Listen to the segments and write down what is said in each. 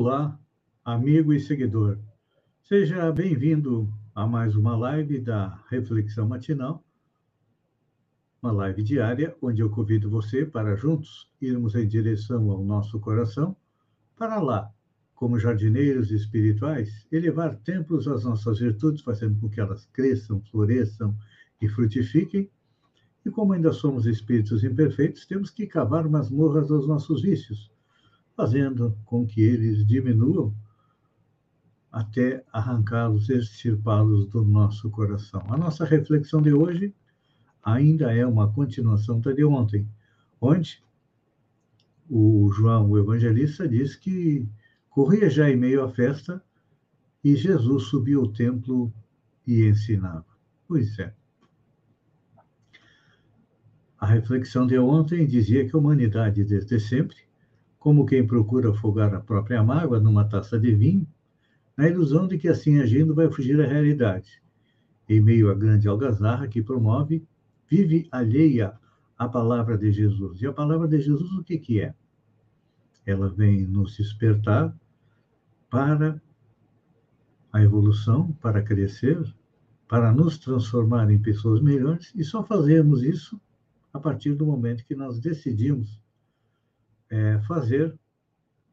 Olá, amigo e seguidor. Seja bem-vindo a mais uma live da Reflexão Matinal, uma live diária onde eu convido você para juntos irmos em direção ao nosso coração, para lá, como jardineiros espirituais, elevar templos às nossas virtudes, fazendo com que elas cresçam, floresçam e frutifiquem. E como ainda somos espíritos imperfeitos, temos que cavar masmorras aos nossos vícios fazendo com que eles diminuam até arrancá-los, extirpá-los do nosso coração. A nossa reflexão de hoje ainda é uma continuação da de ontem, onde o João, o evangelista, diz que corria já em meio à festa e Jesus subiu ao templo e ensinava. Pois é. A reflexão de ontem dizia que a humanidade, desde sempre, como quem procura afogar a própria mágoa numa taça de vinho, na ilusão de que assim agindo vai fugir à realidade. Em meio à grande algazarra que promove, vive alheia à palavra de Jesus. E a palavra de Jesus o que, que é? Ela vem nos despertar para a evolução, para crescer, para nos transformar em pessoas melhores, e só fazemos isso a partir do momento que nós decidimos é, fazer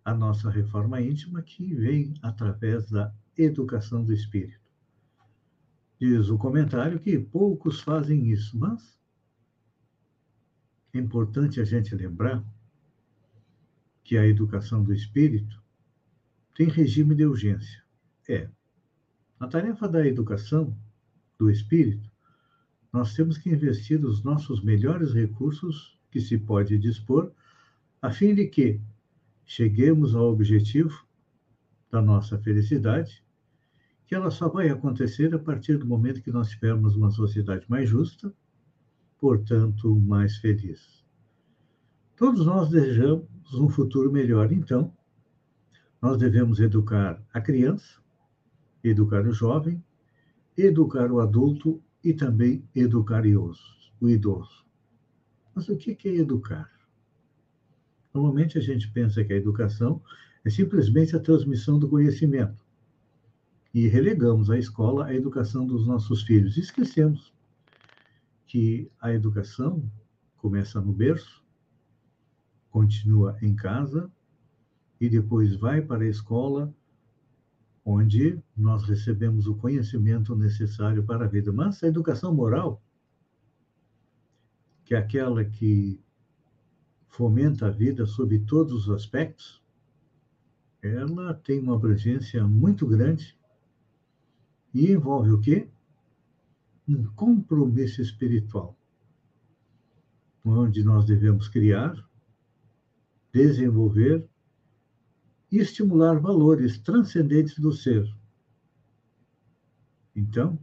a nossa reforma íntima, que vem através da educação do espírito. Diz o comentário que poucos fazem isso, mas é importante a gente lembrar que a educação do espírito tem regime de urgência. É. Na tarefa da educação do espírito, nós temos que investir os nossos melhores recursos que se pode dispor a fim de que cheguemos ao objetivo da nossa felicidade, que ela só vai acontecer a partir do momento que nós tivermos uma sociedade mais justa, portanto, mais feliz. Todos nós desejamos um futuro melhor, então, nós devemos educar a criança, educar o jovem, educar o adulto e também educar o idoso. Mas o que é educar? Normalmente a gente pensa que a educação é simplesmente a transmissão do conhecimento. E relegamos à escola a educação dos nossos filhos. E esquecemos que a educação começa no berço, continua em casa e depois vai para a escola, onde nós recebemos o conhecimento necessário para a vida. Mas a educação moral, que é aquela que fomenta a vida sob todos os aspectos, ela tem uma abrangência muito grande e envolve o quê? Um compromisso espiritual, onde nós devemos criar, desenvolver e estimular valores transcendentes do ser. Então,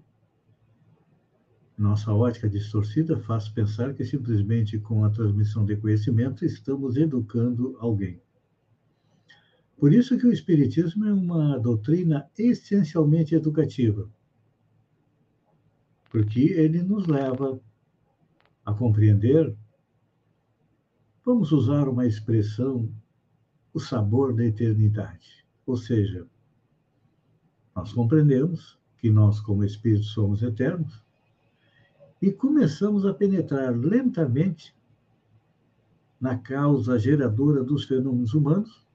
nossa ótica distorcida faz pensar que simplesmente com a transmissão de conhecimento estamos educando alguém. Por isso que o Espiritismo é uma doutrina essencialmente educativa, porque ele nos leva a compreender, vamos usar uma expressão, o sabor da eternidade. Ou seja, nós compreendemos que nós, como espíritos, somos eternos, e começamos a penetrar lentamente na causa geradora dos fenômenos humanos,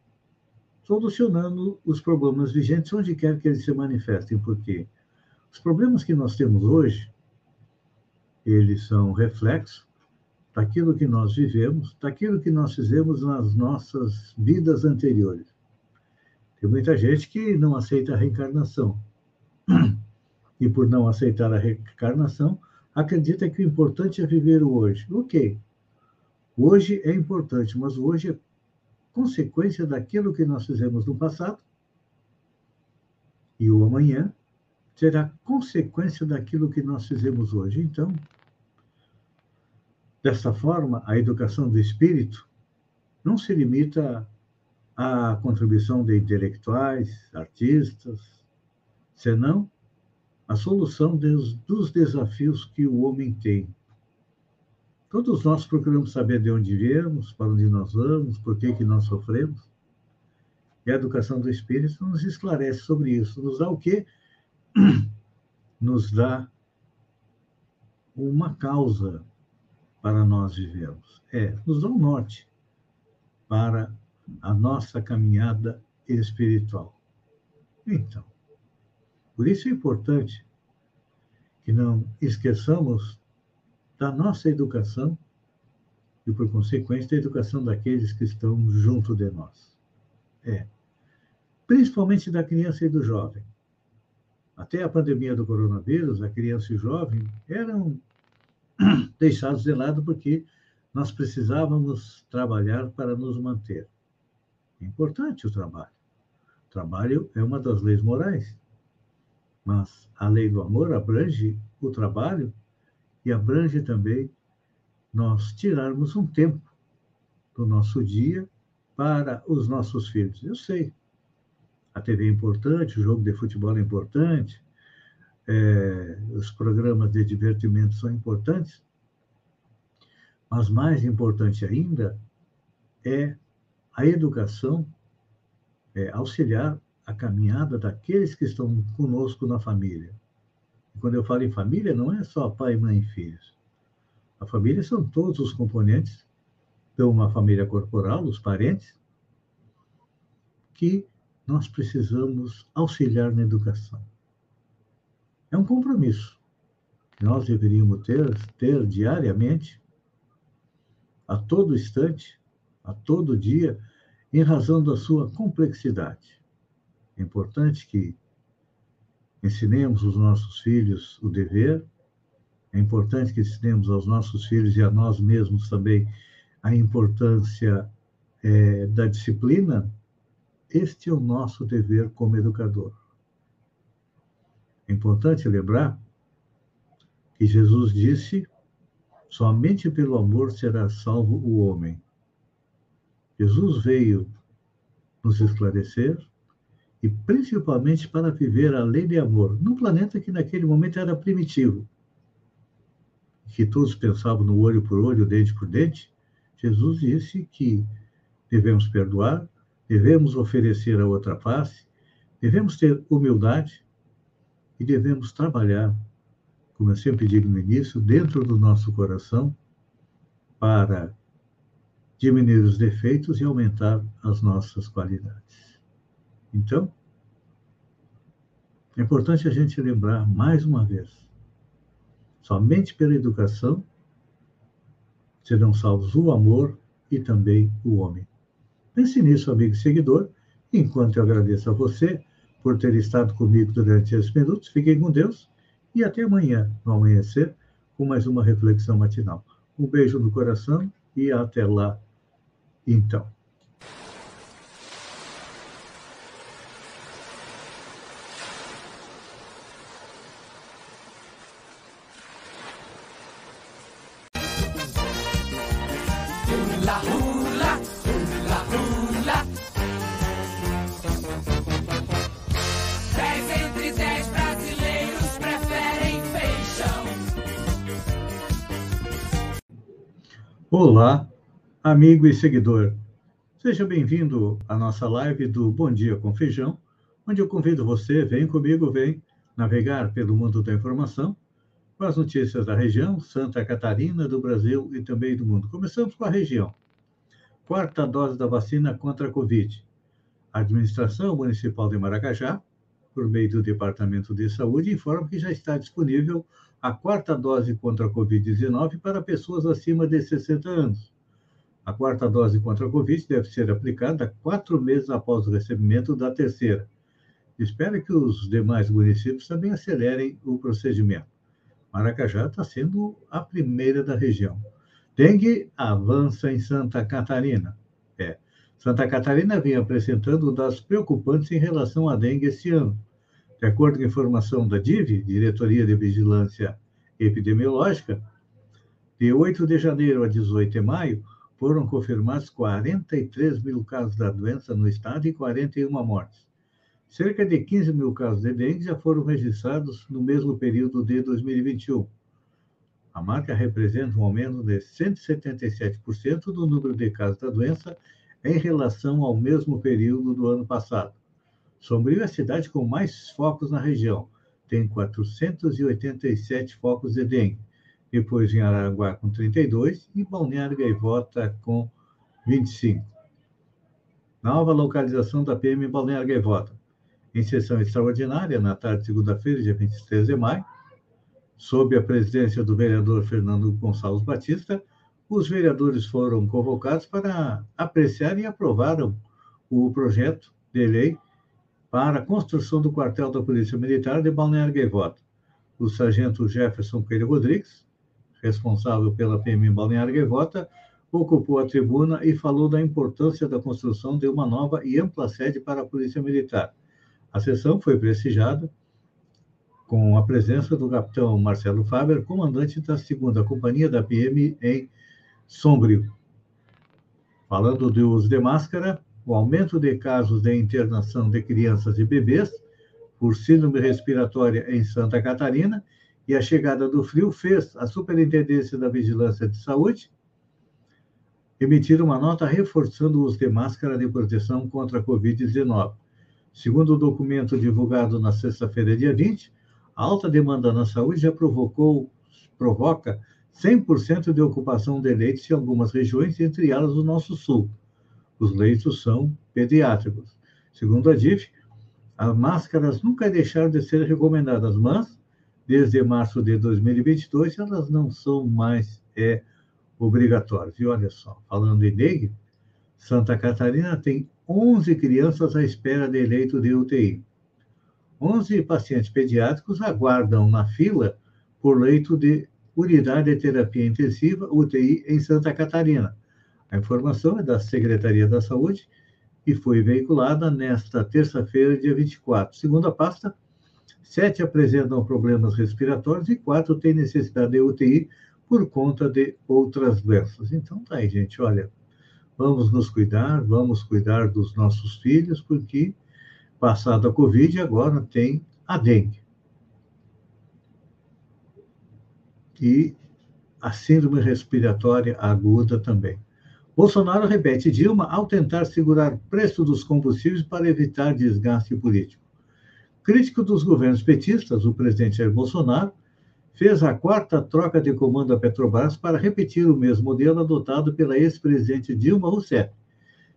solucionando os problemas vigentes onde quer que eles se manifestem, porque os problemas que nós temos hoje, eles são reflexo daquilo que nós vivemos, daquilo que nós fizemos nas nossas vidas anteriores. Tem muita gente que não aceita a reencarnação. E por não aceitar a reencarnação, acredita que o importante é viver o hoje. Ok. Hoje é importante, mas hoje é consequência daquilo que nós fizemos no passado, e o amanhã será consequência daquilo que nós fizemos hoje. Então, dessa forma, a educação do espírito não se limita à contribuição de intelectuais, artistas, senão a solução dos, desafios que o homem tem. Todos nós procuramos saber de onde viemos, para onde nós vamos, por que, que nós sofremos. E a educação do espírito nos esclarece sobre isso, nos dá o quê? Nos dá uma causa para nós vivermos. É, nos dá um norte para a nossa caminhada espiritual. Então, por isso é importante que não esqueçamos da nossa educação e, por consequência, da educação daqueles que estão junto de nós. É. Principalmente da criança e do jovem. Até a pandemia do coronavírus, a criança e o jovem eram deixados de lado porque nós precisávamos trabalhar para nos manter. É importante o trabalho. O trabalho é uma das leis morais. Mas a lei do amor abrange o trabalho e abrange também nós tirarmos um tempo do nosso dia para os nossos filhos. Eu sei, a TV é importante, o jogo de futebol é importante, é, os programas de divertimento são importantes, mas mais importante ainda é a educação, é, auxiliar a caminhada daqueles que estão conosco na família. Quando eu falo em família, não é só pai, mãe e filhos. A família são todos os componentes de uma família corporal, os parentes, que nós precisamos auxiliar na educação. É um compromisso que nós deveríamos ter, ter diariamente, a todo instante, a todo dia, em razão da sua complexidade. É importante que ensinemos os nossos filhos o dever, é importante que ensinemos aos nossos filhos e a nós mesmos também a importância é, da disciplina. Este é o nosso dever como educador. É importante lembrar que Jesus disse: somente pelo amor será salvo o homem. Jesus veio nos esclarecer, e principalmente para viver a lei de amor, num planeta que naquele momento era primitivo, que todos pensavam no olho por olho, dente por dente, Jesus disse que devemos perdoar, devemos oferecer a outra face, devemos ter humildade e devemos trabalhar, como eu sempre digo no início, dentro do nosso coração para diminuir os defeitos e aumentar as nossas qualidades. Então, é importante a gente lembrar mais uma vez: somente pela educação serão salvos o amor e também o homem. Pense nisso, amigo e seguidor, enquanto eu agradeço a você por ter estado comigo durante esses minutos. Fiquem com Deus e até amanhã, no amanhecer, com mais uma reflexão matinal. Um beijo no coração e até lá, então. Olá, amigo e seguidor. Seja bem-vindo à nossa live do Bom Dia com Feijão, onde eu convido você, vem comigo, vem navegar pelo mundo da informação com as notícias da região, Santa Catarina, do Brasil e também do mundo. Começamos com a região. Quarta dose da vacina contra a Covid. A Administração Municipal de Maracajá, por meio do Departamento de Saúde, informa que já está disponível a quarta dose contra a Covid-19 para pessoas acima de 60 anos. A quarta dose contra a Covid deve ser aplicada quatro meses após o recebimento da terceira. Espero que os demais municípios também acelerem o procedimento. Maracajá está sendo a primeira da região. Dengue avança em Santa Catarina. É. Santa Catarina vem apresentando dados preocupantes em relação à dengue este ano. De acordo com a informação da DIV, Diretoria de Vigilância Epidemiológica, de 8 de janeiro a 18 de maio, foram confirmados 43 mil casos da doença no estado e 41 mortes. Cerca de 15 mil casos de dengue já foram registrados no mesmo período de 2021. A marca representa um aumento de 177% do número de casos da doença em relação ao mesmo período do ano passado. Sombrio é a cidade com mais focos na região, tem 487 focos de dengue. Depois em Araguá com 32 e Balneário Gaivota com 25. Nova localização da PM Balneário Gaivota. Em sessão extraordinária, na tarde de segunda-feira, dia 23 de maio, sob a presidência do vereador Fernando Gonçalves Batista, os vereadores foram convocados para apreciar e aprovaram o projeto de lei para a construção do quartel da Polícia Militar de Balneário Gaivota. O sargento Jefferson Coelho Rodrigues, responsável pela PM Balneário Gaivota, ocupou a tribuna e falou da importância da construção de uma nova e ampla sede para a Polícia Militar. A sessão foi prestigiada com a presença do capitão Marcelo Faber, comandante da segunda companhia da PM em Sombrio. Falando do uso de máscara, o aumento de casos de internação de crianças e bebês por síndrome respiratória em Santa Catarina e a chegada do frio fez a Superintendência da Vigilância de Saúde emitir uma nota reforçando o uso de máscara de proteção contra a Covid-19. Segundo o documento divulgado na sexta-feira, dia 20, a alta demanda na saúde já provocou, provoca 100% de ocupação de leitos em algumas regiões, entre elas o nosso sul. Os leitos são pediátricos. Segundo a DIF, as máscaras nunca deixaram de ser recomendadas, mas, desde março de 2022, elas não são mais é, obrigatórias. E olha só, falando em dengue, Santa Catarina tem 11 crianças à espera de leito de UTI. 11 pacientes pediátricos aguardam na fila por leito de unidade de terapia intensiva, UTI, em Santa Catarina. A informação é da Secretaria da Saúde e foi veiculada nesta terça-feira, dia 24. Segundo a pasta, sete apresentam problemas respiratórios e quatro têm necessidade de UTI por conta de outras doenças. Então, tá aí, gente, olha, vamos nos cuidar, vamos cuidar dos nossos filhos, porque passada a Covid, agora tem a dengue. E a síndrome respiratória aguda também. Bolsonaro repete Dilma ao tentar segurar preço dos combustíveis para evitar desgaste político. Crítico dos governos petistas, o presidente Jair Bolsonaro fez a quarta troca de comando da Petrobras para repetir o mesmo modelo adotado pela ex-presidente Dilma Rousseff.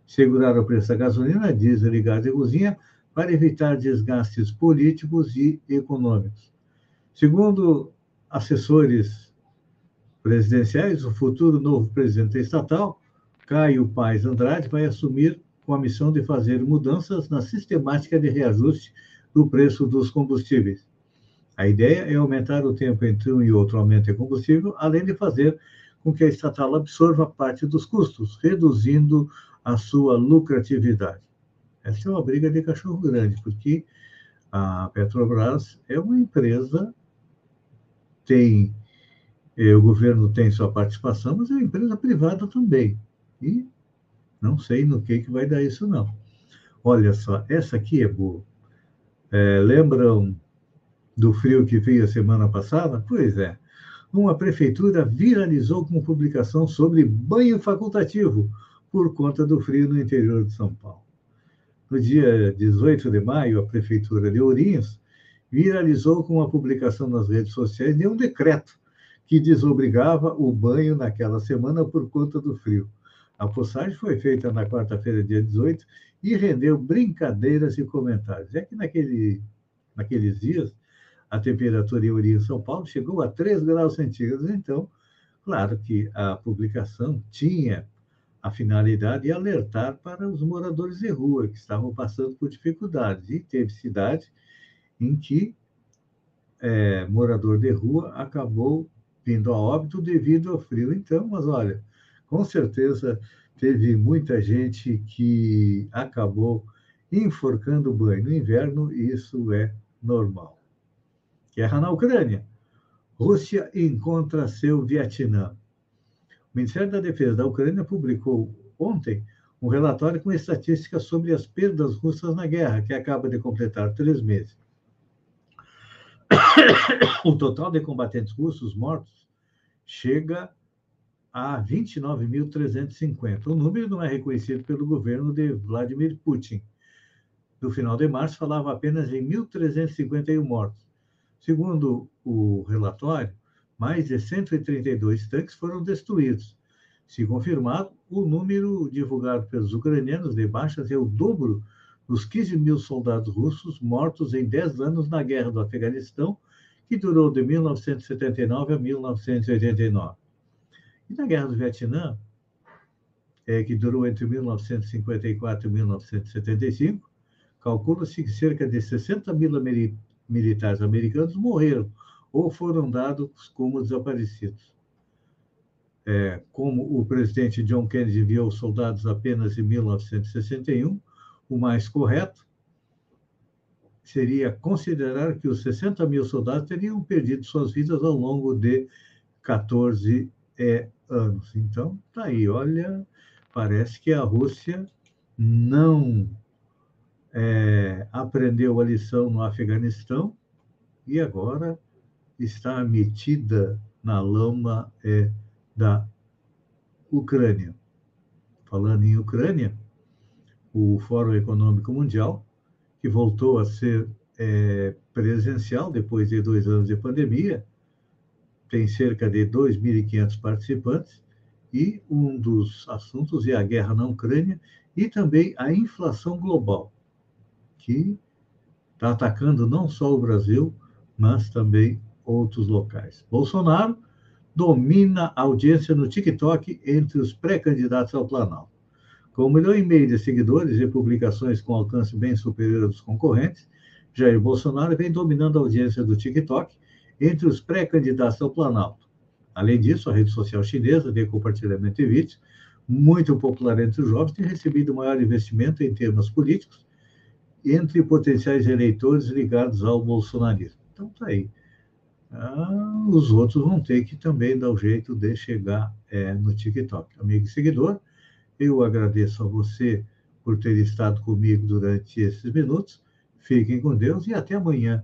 Segurar o preço da gasolina, diesel e gás de cozinha para evitar desgastes políticos e econômicos. Segundo assessores presidenciais, o futuro novo presidente estatal, Caio Paes Andrade, vai assumir com a missão de fazer mudanças na sistemática de reajuste do preço dos combustíveis. A ideia é aumentar o tempo entre um e outro aumento de combustível, além de fazer com que a estatal absorva parte dos custos, reduzindo a sua lucratividade. Essa é uma briga de cachorro grande, porque a Petrobras é uma empresa, tem, eh, o governo tem sua participação, mas é uma empresa privada também. E não sei no que, que vai dar isso, não. Olha só, essa aqui é boa. É, lembram do frio que veio a semana passada? Pois é. Uma prefeitura viralizou com publicação sobre banho facultativo por conta do frio no interior de São Paulo. No dia 18 de maio, a Prefeitura de Ourinhos viralizou com uma publicação nas redes sociais de um decreto que desobrigava o banho naquela semana por conta do frio. A postagem foi feita na quarta-feira, dia 18, e rendeu brincadeiras e comentários. É que naquele, naqueles dias, a temperatura em Ourinhos, São Paulo, chegou a 3 graus centígrados. Então, claro que a publicação tinha a finalidade de alertar para os moradores de rua que estavam passando por dificuldades. E teve cidade em que é, morador de rua acabou vindo a óbito devido ao frio. Então, mas olha, com certeza teve muita gente que acabou enforcando o banho. No inverno, isso é normal. Guerra na Ucrânia. Rússia encontra seu Vietnã. O Ministério da Defesa da Ucrânia publicou ontem um relatório com estatísticas sobre as perdas russas na guerra, que acaba de completar três meses. O total de combatentes russos mortos chega a 29.350. O número não é reconhecido pelo governo de Vladimir Putin. No final de março, falava apenas em 1.351 mortos. Segundo o relatório, mais de 132 tanques foram destruídos. Se confirmado, o número divulgado pelos ucranianos de baixas é o dobro dos 15 mil soldados russos mortos em 10 anos na guerra do Afeganistão, que durou de 1979 a 1989. E na Guerra do Vietnã, é, que durou entre 1954 e 1975, calcula-se que cerca de 60 mil militares americanos morreram ou foram dados como desaparecidos. É, como o presidente John Kennedy enviou soldados apenas em 1961, o mais correto seria considerar que os 60 mil soldados teriam perdido suas vidas ao longo de 14 é, anos. Então, tá aí, olha, parece que a Rússia não é, aprendeu a lição no Afeganistão e agora está metida na lama é, da Ucrânia. Falando em Ucrânia, o Fórum Econômico Mundial, que voltou a ser é, presencial depois de dois anos de pandemia, tem cerca de 2.500 participantes, e um dos assuntos é a guerra na Ucrânia e também a inflação global, que está atacando não só o Brasil, mas também outros locais. Bolsonaro domina a audiência no TikTok entre os pré-candidatos ao Planalto. Com um milhão e meio de seguidores e publicações com alcance bem superior aos concorrentes, Jair Bolsonaro vem dominando a audiência do TikTok entre os pré-candidatos ao Planalto. Além disso, a rede social chinesa de compartilhamento de vídeos, muito popular entre os jovens, tem recebido maior investimento em termos políticos entre potenciais eleitores ligados ao bolsonarismo. Então, está aí. Ah, os outros vão ter que também dar o jeito de chegar é, no TikTok. Amigo e seguidor, eu agradeço a você por ter estado comigo durante esses minutos. Fiquem com Deus e até amanhã